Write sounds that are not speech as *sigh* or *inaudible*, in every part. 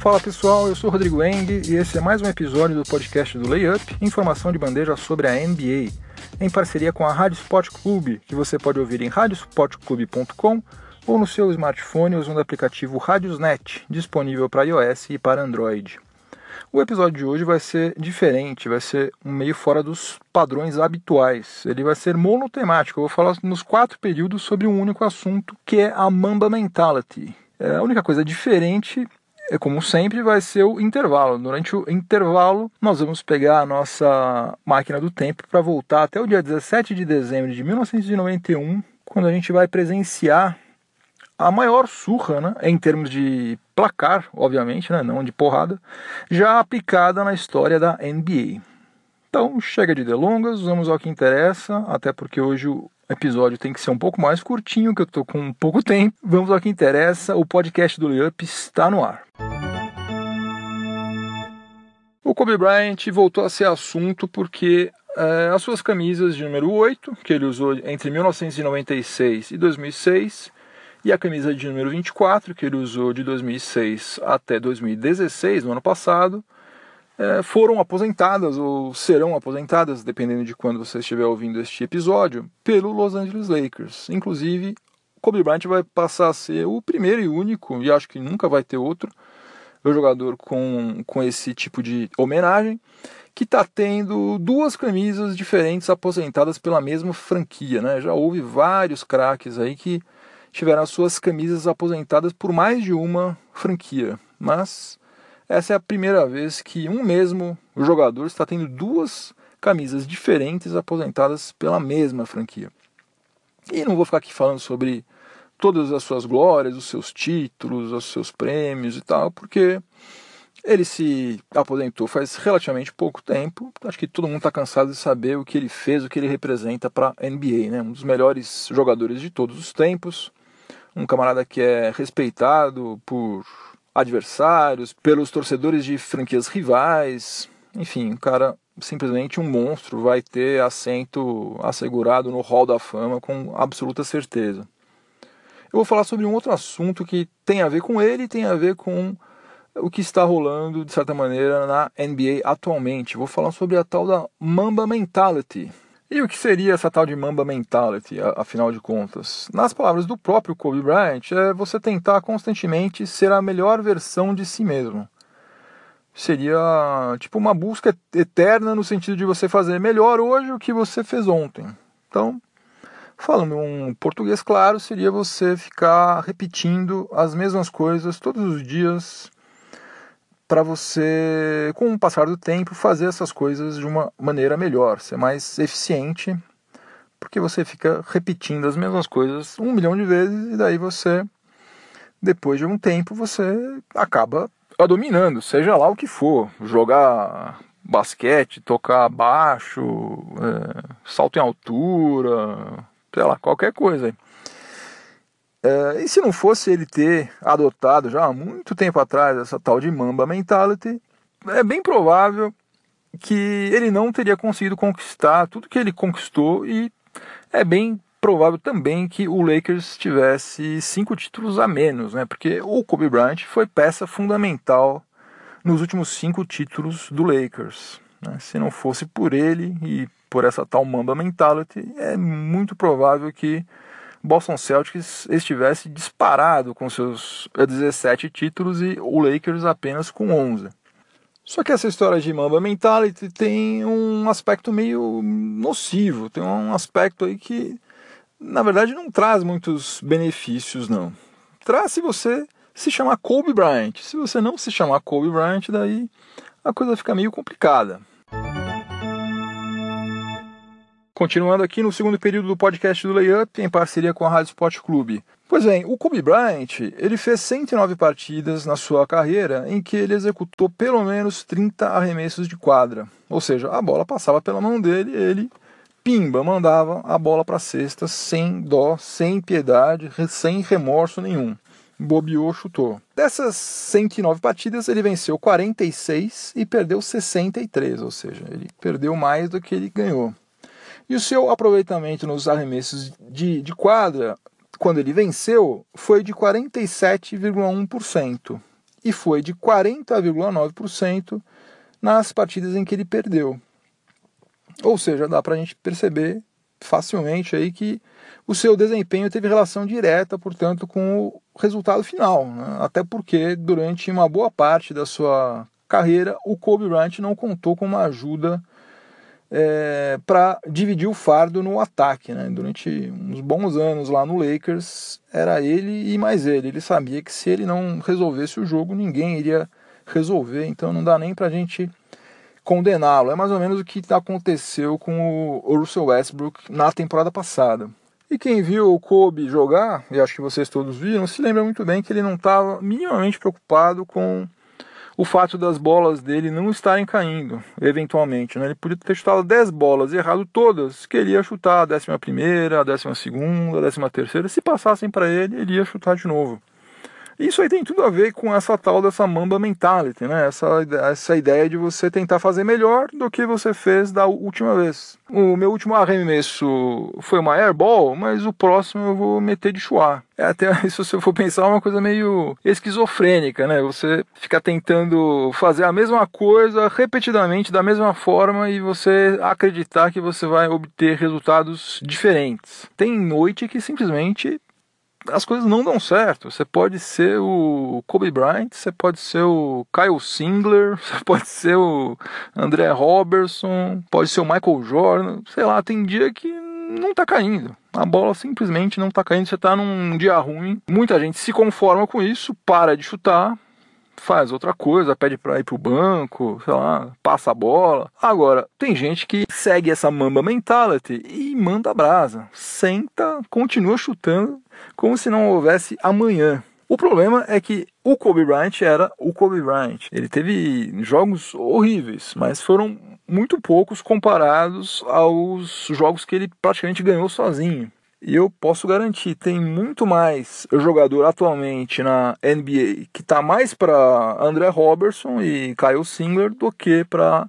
Fala pessoal, eu sou Rodrigo Eng e esse é mais um episódio do podcast do Layup, informação de bandeja sobre a NBA, em parceria com a Rádio Sport Clube, que você pode ouvir em radiosportclube.com ou no seu smartphone usando o aplicativo Radiosnet, disponível para iOS e para Android. O episódio de hoje vai ser diferente, vai ser um meio fora dos padrões habituais. Ele vai ser monotemático. Eu vou falar nos quatro períodos sobre um único assunto, que é a Mamba Mentality. É, a única coisa diferente como sempre, vai ser o intervalo. Durante o intervalo, nós vamos pegar a nossa máquina do tempo para voltar até o dia 17 de dezembro de 1991, quando a gente vai presenciar a maior surra, né, em termos de placar, obviamente, né, não de porrada, já aplicada na história da NBA. Então, chega de delongas, vamos ao que interessa, até porque hoje o episódio tem que ser um pouco mais curtinho, que eu tô com pouco tempo. Vamos ao que interessa, o podcast do Layup está no ar. O Kobe Bryant voltou a ser assunto porque é, as suas camisas de número 8, que ele usou entre 1996 e 2006, e a camisa de número 24, que ele usou de 2006 até 2016, no ano passado, foram aposentadas ou serão aposentadas, dependendo de quando você estiver ouvindo este episódio, pelo Los Angeles Lakers. Inclusive, Kobe Bryant vai passar a ser o primeiro e único, e acho que nunca vai ter outro, jogador com, com esse tipo de homenagem, que está tendo duas camisas diferentes aposentadas pela mesma franquia. Né? Já houve vários craques aí que tiveram as suas camisas aposentadas por mais de uma franquia, mas essa é a primeira vez que um mesmo jogador está tendo duas camisas diferentes aposentadas pela mesma franquia. E não vou ficar aqui falando sobre todas as suas glórias, os seus títulos, os seus prêmios e tal, porque ele se aposentou faz relativamente pouco tempo. Acho que todo mundo está cansado de saber o que ele fez, o que ele representa para a NBA, né? Um dos melhores jogadores de todos os tempos, um camarada que é respeitado por adversários, pelos torcedores de franquias rivais, enfim, um cara simplesmente um monstro, vai ter assento assegurado no Hall da Fama com absoluta certeza eu vou falar sobre um outro assunto que tem a ver com ele tem a ver com o que está rolando, de certa maneira, na NBA atualmente. Vou falar sobre a tal da Mamba Mentality. E o que seria essa tal de Mamba Mentality, afinal de contas? Nas palavras do próprio Kobe Bryant, é você tentar constantemente ser a melhor versão de si mesmo. Seria tipo uma busca eterna no sentido de você fazer melhor hoje o que você fez ontem. Então, Falando um português claro, seria você ficar repetindo as mesmas coisas todos os dias para você, com o passar do tempo, fazer essas coisas de uma maneira melhor, ser mais eficiente, porque você fica repetindo as mesmas coisas um milhão de vezes e daí você, depois de um tempo, você acaba dominando, seja lá o que for, jogar basquete, tocar baixo, é, salto em altura, sei lá, qualquer coisa. É, e se não fosse ele ter adotado já há muito tempo atrás essa tal de Mamba Mentality, é bem provável que ele não teria conseguido conquistar tudo que ele conquistou e é bem provável também que o Lakers tivesse cinco títulos a menos, né? Porque o Kobe Bryant foi peça fundamental nos últimos cinco títulos do Lakers. Né? Se não fosse por ele e por essa tal Mamba Mentality, é muito provável que Boston Celtics estivesse disparado com seus 17 títulos e o Lakers apenas com 11. Só que essa história de Mamba Mentality tem um aspecto meio nocivo, tem um aspecto aí que na verdade não traz muitos benefícios não. Traz se você se chamar Kobe Bryant. Se você não se chamar Kobe Bryant, daí a coisa fica meio complicada. Continuando aqui no segundo período do podcast do Layup, em parceria com a Rádio Sport Clube. Pois bem, o Kobe Bryant, ele fez 109 partidas na sua carreira em que ele executou pelo menos 30 arremessos de quadra. Ou seja, a bola passava pela mão dele, ele pimba, mandava a bola para a cesta sem dó, sem piedade, sem remorso nenhum. Bobeou, chutou. Dessas 109 partidas, ele venceu 46 e perdeu 63, ou seja, ele perdeu mais do que ele ganhou. E o seu aproveitamento nos arremessos de, de quadra, quando ele venceu, foi de 47,1%. e foi de 40,9% nas partidas em que ele perdeu. Ou seja, dá para a gente perceber facilmente aí que o seu desempenho teve relação direta, portanto, com o resultado final. Né? Até porque durante uma boa parte da sua carreira o Kobe Bryant não contou com uma ajuda é, para dividir o fardo no ataque. Né? Durante uns bons anos lá no Lakers, era ele e mais ele. Ele sabia que se ele não resolvesse o jogo, ninguém iria resolver, então não dá nem para a gente condená-lo. É mais ou menos o que aconteceu com o Russell Westbrook na temporada passada. E quem viu o Kobe jogar, e acho que vocês todos viram, se lembra muito bem que ele não estava minimamente preocupado com o fato das bolas dele não estarem caindo, eventualmente. Né? Ele podia ter chutado 10 bolas errado todas, que ele ia chutar a 11, a 12, a 13. Se passassem para ele, ele ia chutar de novo. Isso aí tem tudo a ver com essa tal dessa mamba mentality, né? Essa, essa ideia de você tentar fazer melhor do que você fez da última vez. O meu último arremesso foi uma airball, mas o próximo eu vou meter de chuá. É até, *laughs* se você for pensar, uma coisa meio esquizofrênica, né? Você ficar tentando fazer a mesma coisa repetidamente, da mesma forma, e você acreditar que você vai obter resultados diferentes. Tem noite que simplesmente as coisas não dão certo. Você pode ser o Kobe Bryant, você pode ser o Kyle Singler, *laughs* você pode ser o André Robertson, pode ser o Michael Jordan, sei lá, tem dia que não tá caindo. A bola simplesmente não tá caindo, você tá num dia ruim. Muita gente se conforma com isso, para de chutar, faz outra coisa, pede para ir pro banco, sei lá, passa a bola. Agora, tem gente que segue essa mamba mentality e manda brasa. Senta, continua chutando como se não houvesse amanhã. O problema é que o Kobe Bryant era o Kobe Bryant. Ele teve jogos horríveis, mas foram muito poucos comparados aos jogos que ele praticamente ganhou sozinho. E eu posso garantir, tem muito mais jogador atualmente na NBA que está mais para André Robertson e Kyle Singler do que para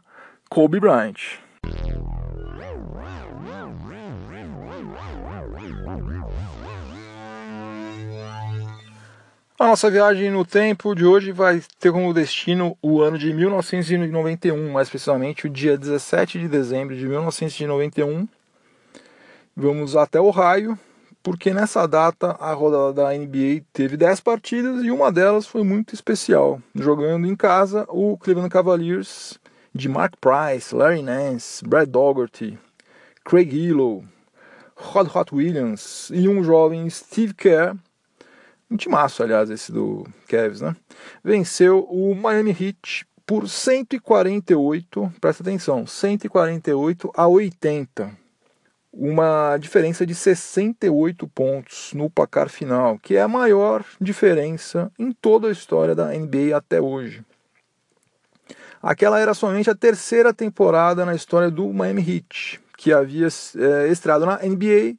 Kobe Bryant. A nossa viagem no tempo de hoje vai ter como destino o ano de 1991, mais precisamente o dia 17 de dezembro de 1991 Vamos até o raio, porque nessa data a rodada da NBA teve 10 partidas e uma delas foi muito especial. Jogando em casa, o Cleveland Cavaliers de Mark Price, Larry Nance, Brad Dougherty, Craig Hillow, Rod Hot Williams e um jovem Steve Kerr, um timaço, aliás, esse do Cavs, né? Venceu o Miami Heat por 148, presta atenção, 148 a 80 uma diferença de 68 pontos no placar final, que é a maior diferença em toda a história da NBA até hoje. Aquela era somente a terceira temporada na história do Miami Heat, que havia é, estreado na NBA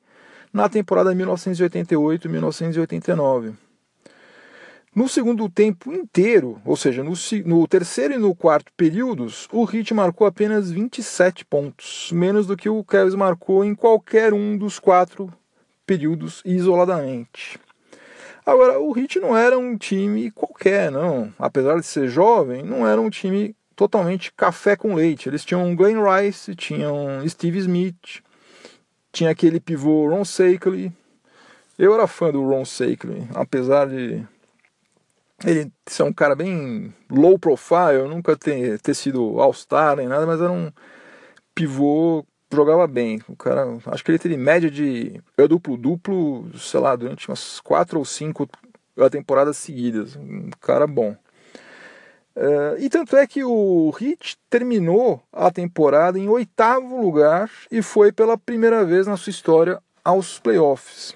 na temporada 1988-1989. No segundo tempo inteiro, ou seja, no, no, terceiro e no quarto períodos, o Heat marcou apenas 27 pontos, menos do que o Cavs marcou em qualquer um dos quatro períodos isoladamente. Agora, o Heat não era um time qualquer, não. Apesar de ser jovem, não era um time totalmente café com leite. Eles tinham Glenn Rice, tinham Steve Smith, tinha aquele pivô Ron Seickley. Eu era fã do Ron Seickley, apesar de ele é um cara bem low profile, nunca ter, ter sido all-star nem nada, mas era um pivô, jogava bem. O cara, acho que ele teve média de duplo-duplo, sei lá, durante umas quatro ou cinco temporadas seguidas. Um cara bom. Uh, e tanto é que o Heat terminou a temporada em oitavo lugar e foi pela primeira vez na sua história aos playoffs.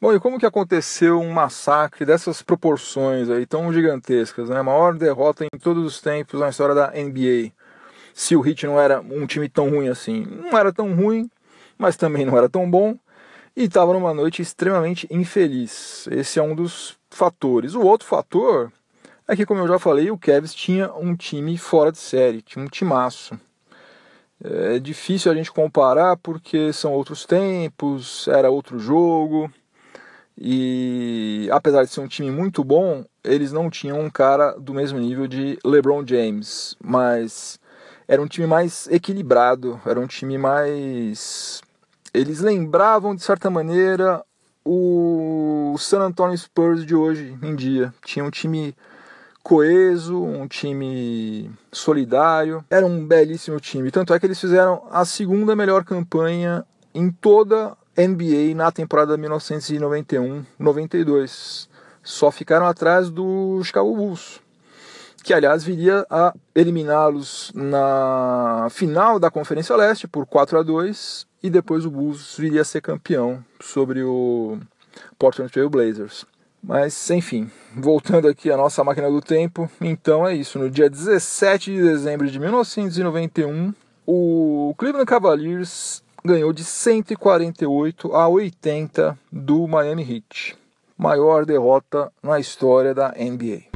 Bom, e como que aconteceu um massacre dessas proporções aí tão gigantescas, né? A maior derrota em todos os tempos na história da NBA. Se o Heat não era um time tão ruim assim, não era tão ruim, mas também não era tão bom e estava numa noite extremamente infeliz. Esse é um dos fatores. O outro fator é que, como eu já falei, o Cavs tinha um time fora de série, tinha um timaço. É difícil a gente comparar porque são outros tempos, era outro jogo. E apesar de ser um time muito bom, eles não tinham um cara do mesmo nível de LeBron James, mas era um time mais equilibrado, era um time mais. Eles lembravam, de certa maneira, o San Antonio Spurs de hoje em dia. Tinha um time coeso, um time solidário. Era um belíssimo time. Tanto é que eles fizeram a segunda melhor campanha em toda NBA na temporada 1991-92. Só ficaram atrás do Chicago Bulls, que aliás viria a eliminá-los na final da Conferência Leste por 4 a 2 e depois o Bulls viria a ser campeão sobre o Portland Trail Blazers. Mas, enfim, voltando aqui à nossa máquina do tempo, então é isso. No dia 17 de dezembro de 1991, o Cleveland Cavaliers ganhou de 148 a 80 do Miami Heat. Maior derrota na história da NBA.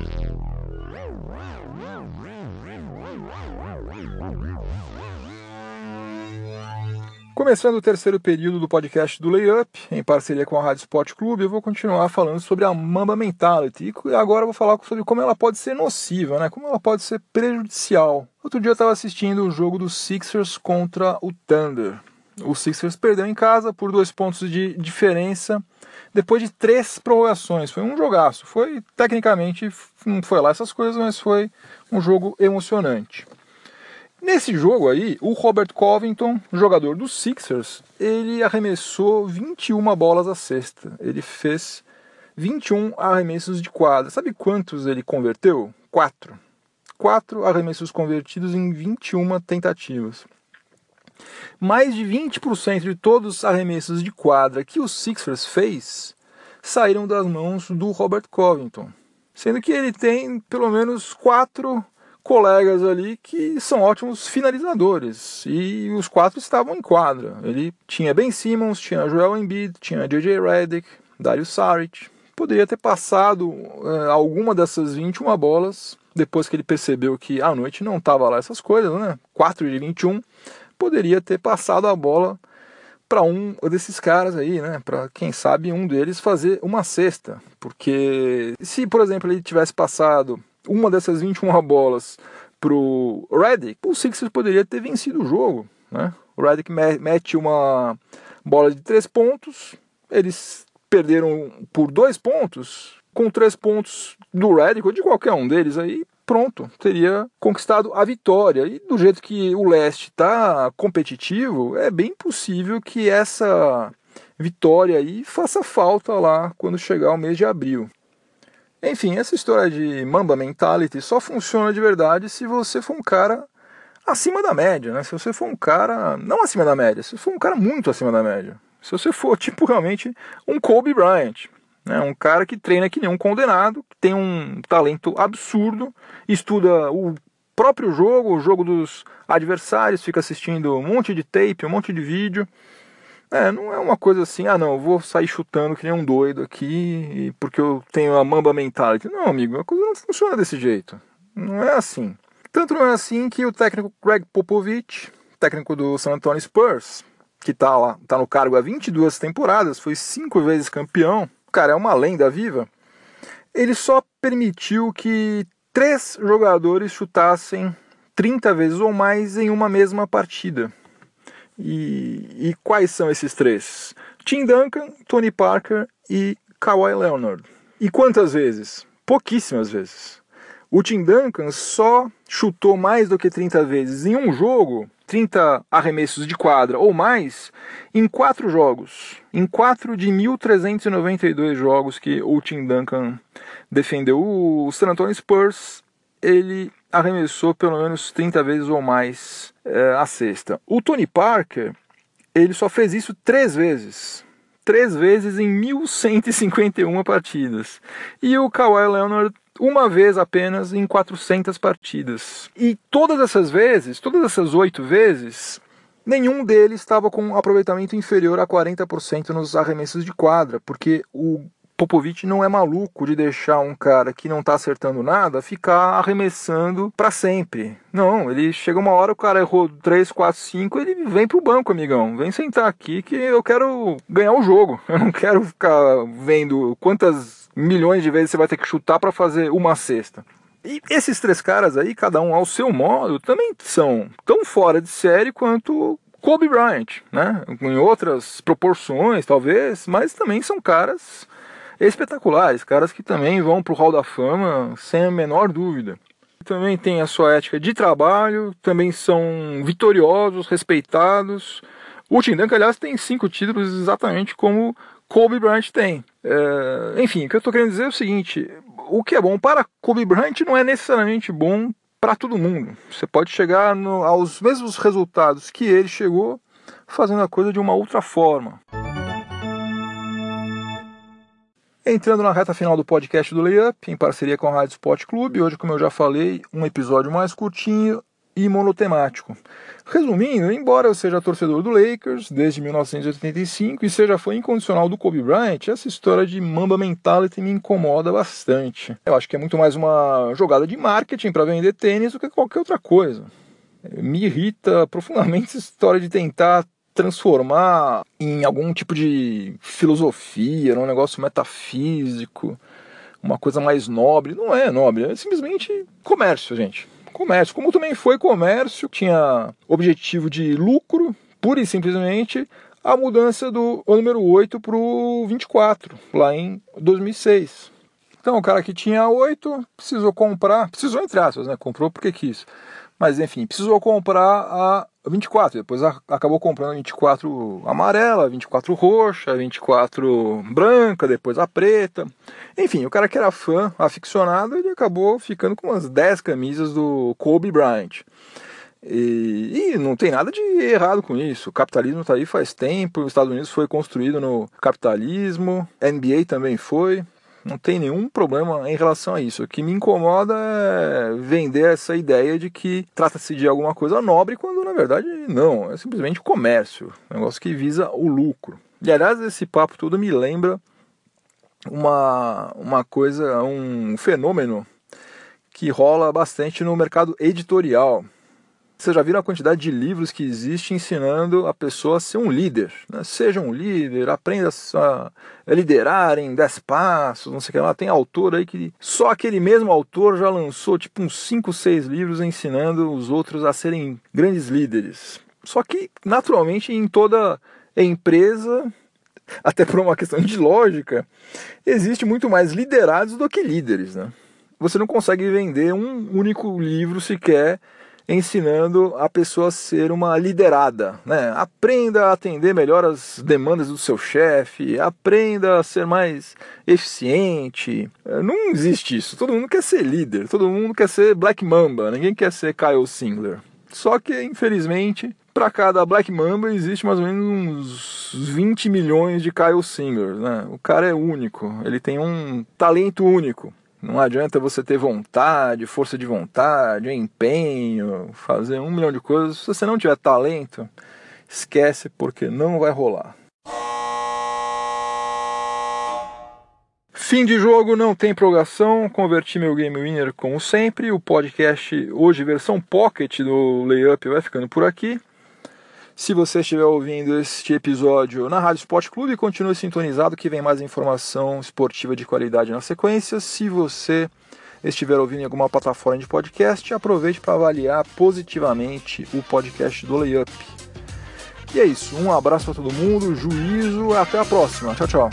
Começando o terceiro período do podcast do Layup, em parceria com a Rádio Sport Clube, eu vou continuar falando sobre a Mamba Mentality. E agora eu vou falar sobre como ela pode ser nociva, né? como ela pode ser prejudicial. Outro dia eu estava assistindo o jogo dos Sixers contra o Thunder. O Sixers perdeu em casa por dois pontos de diferença depois de três prorrogações. Foi um jogaço. Foi, tecnicamente, não foi lá essas coisas, mas foi um jogo emocionante. Nesse jogo aí, o Robert Covington, jogador dos Sixers, ele arremessou 21 bolas à cesta. Ele fez 21 arremessos de quadra. Sabe quantos ele converteu? Quatro. Quatro arremessos convertidos em 21 tentativas. Mais de 20% de todos os arremessos de quadra que o Sixers fez saíram das mãos do Robert Covington. Sendo que ele tem pelo menos quatro colegas ali que são ótimos finalizadores e os quatro estavam em quadra. Ele tinha Ben Simmons, tinha Joel Embiid, tinha JJ Redick, Dario Saric. Poderia ter passado uh, alguma dessas 21 bolas depois que ele percebeu que à noite não estava lá essas coisas, né? 4 de 21. Poderia ter passado a bola para um desses caras aí, né? Para quem sabe um deles fazer uma cesta, porque se por exemplo ele tivesse passado uma dessas 21 bolas pro Redick, o Sixers poderia ter vencido o jogo. Né? O Redick mete uma bola de três pontos, eles perderam por dois pontos, com três pontos do Redick ou de qualquer um deles aí, pronto, teria conquistado a vitória. E do jeito que o leste está competitivo, é bem possível que essa vitória aí faça falta lá quando chegar o mês de abril. Enfim, essa história de Mamba Mentality só funciona de verdade se você for um cara acima da média, né? Se você for um cara, não acima da média, se for um cara muito acima da média. Se você for, tipo, realmente um Kobe Bryant, né? Um cara que treina que nem um condenado, que tem um talento absurdo, estuda o próprio jogo, o jogo dos adversários, fica assistindo um monte de tape, um monte de vídeo, é, não é uma coisa assim, ah não, vou sair chutando que nem um doido aqui porque eu tenho a mamba mentality. Não, amigo, a coisa não funciona desse jeito. Não é assim. Tanto não é assim que o técnico Greg Popovich, técnico do San Antonio Spurs, que tá lá, tá no cargo há 22 temporadas, foi cinco vezes campeão, cara é uma lenda viva, ele só permitiu que três jogadores chutassem 30 vezes ou mais em uma mesma partida. E, e quais são esses três? Tim Duncan, Tony Parker e Kawhi Leonard. E quantas vezes? Pouquíssimas vezes. O Tim Duncan só chutou mais do que 30 vezes em um jogo, 30 arremessos de quadra ou mais, em quatro jogos. Em quatro de 1.392 jogos que o Tim Duncan defendeu o San Antonio Spurs, ele arremessou pelo menos 30 vezes ou mais é, a cesta. O Tony Parker, ele só fez isso três vezes. Três vezes em 1151 partidas. E o Kawhi Leonard uma vez apenas em 400 partidas. E todas essas vezes, todas essas oito vezes, nenhum deles estava com um aproveitamento inferior a 40% nos arremessos de quadra, porque o Popovich não é maluco de deixar um cara que não tá acertando nada ficar arremessando para sempre. Não, ele chega uma hora, o cara errou 3, 4, 5, ele vem pro banco, amigão. Vem sentar aqui que eu quero ganhar o jogo. *laughs* Eu não quero ficar vendo quantas milhões de vezes você vai ter que chutar para fazer uma cesta. E esses três caras aí, cada um ao seu modo, também são tão fora de série quanto Kobe Bryant, né? Em outras proporções, talvez, mas também são caras espetaculares, caras que também vão para o Hall da Fama sem a menor dúvida. Também tem a sua ética de trabalho, também são vitoriosos, respeitados. O Tim Duncan, aliás, tem cinco títulos exatamente como Kobe Bryant tem. É, enfim, o que eu estou querendo dizer é o seguinte: o que é bom para Kobe Bryant não é necessariamente bom para todo mundo. Você pode chegar no, aos mesmos resultados que ele chegou fazendo a coisa de uma outra forma. Entrando na reta final do podcast do Layup, em parceria com a Rádio Sport Clube, hoje, como eu já falei, um episódio mais curtinho e monotemático. Resumindo, embora eu seja torcedor do Lakers desde 1985 e seja fã incondicional do Kobe Bryant, essa história de Mamba Mentality me incomoda bastante. Eu acho que é muito mais uma jogada de marketing para vender tênis do que qualquer outra coisa. Me irrita profundamente essa história de tentar transformar em algum tipo de filosofia, num negócio metafísico, uma coisa mais nobre. Não é nobre, é simplesmente comércio, gente comércio. Como também foi comércio, tinha objetivo de lucro, pura e simplesmente a mudança do número 8 para o 24, lá em 2006. Então, o cara que tinha 8 precisou comprar, precisou entre aspas, né? Comprou porque quis. Mas enfim, precisou comprar a 24, depois acabou comprando a 24 amarela, a 24 roxa, a 24 branca, depois a preta. Enfim, o cara que era fã, aficionado, ele acabou ficando com umas 10 camisas do Kobe Bryant. E, e, não tem nada de errado com isso. O capitalismo está aí faz tempo. Os Estados Unidos foi construído no capitalismo, NBA também foi. Não tem nenhum problema em relação a isso. O que me incomoda é vender essa ideia de que trata-se de alguma coisa nobre, quando na verdade não. É simplesmente comércio. Um negócio que visa o lucro. E aliás, esse papo todo me lembra uma, uma coisa, um fenômeno que rola bastante no mercado editorial. Vocês já viram a quantidade de livros que existe ensinando a pessoa a ser um líder? Né? Seja um líder, aprenda a liderar em 10 passos, não sei o que lá. Tem autor aí que só aquele mesmo autor já lançou tipo uns 5, 6 livros ensinando os outros a serem grandes líderes. Só que, naturalmente, em toda empresa, *laughs* até por uma questão de lógica, existe muito mais liderados do que líderes. Né? Você não consegue vender um único livro sequer ensinando a pessoa a ser uma liderada, né? Aprenda a atender melhor as demandas do seu chefe, aprenda a ser mais eficiente. É, não existe isso. Todo mundo quer ser líder, todo mundo quer ser Black Mamba, ninguém quer ser Kyle Singler. Só que, infelizmente, para cada Black Mamba existe mais ou menos uns 20 milhões de Kyle Singers, né? O cara é único, ele tem um talento único. Não adianta você ter vontade, força de vontade, empenho, fazer um milhão de coisas. Se você não tiver talento, esquece porque não vai rolar. Fim de jogo, não tem prorrogação. Converti meu Game Winner como sempre. O podcast, hoje, versão pocket do Layup, vai ficando por aqui. Se você estiver ouvindo este episódio na Rádio Sport Clube, continue sintonizado que vem mais informação esportiva de qualidade na sequência. Se você estiver ouvindo em alguma plataforma de podcast, aproveite para avaliar positivamente o podcast do Layup. E é isso, um abraço para todo mundo, juízo, até a próxima. Tchau, tchau.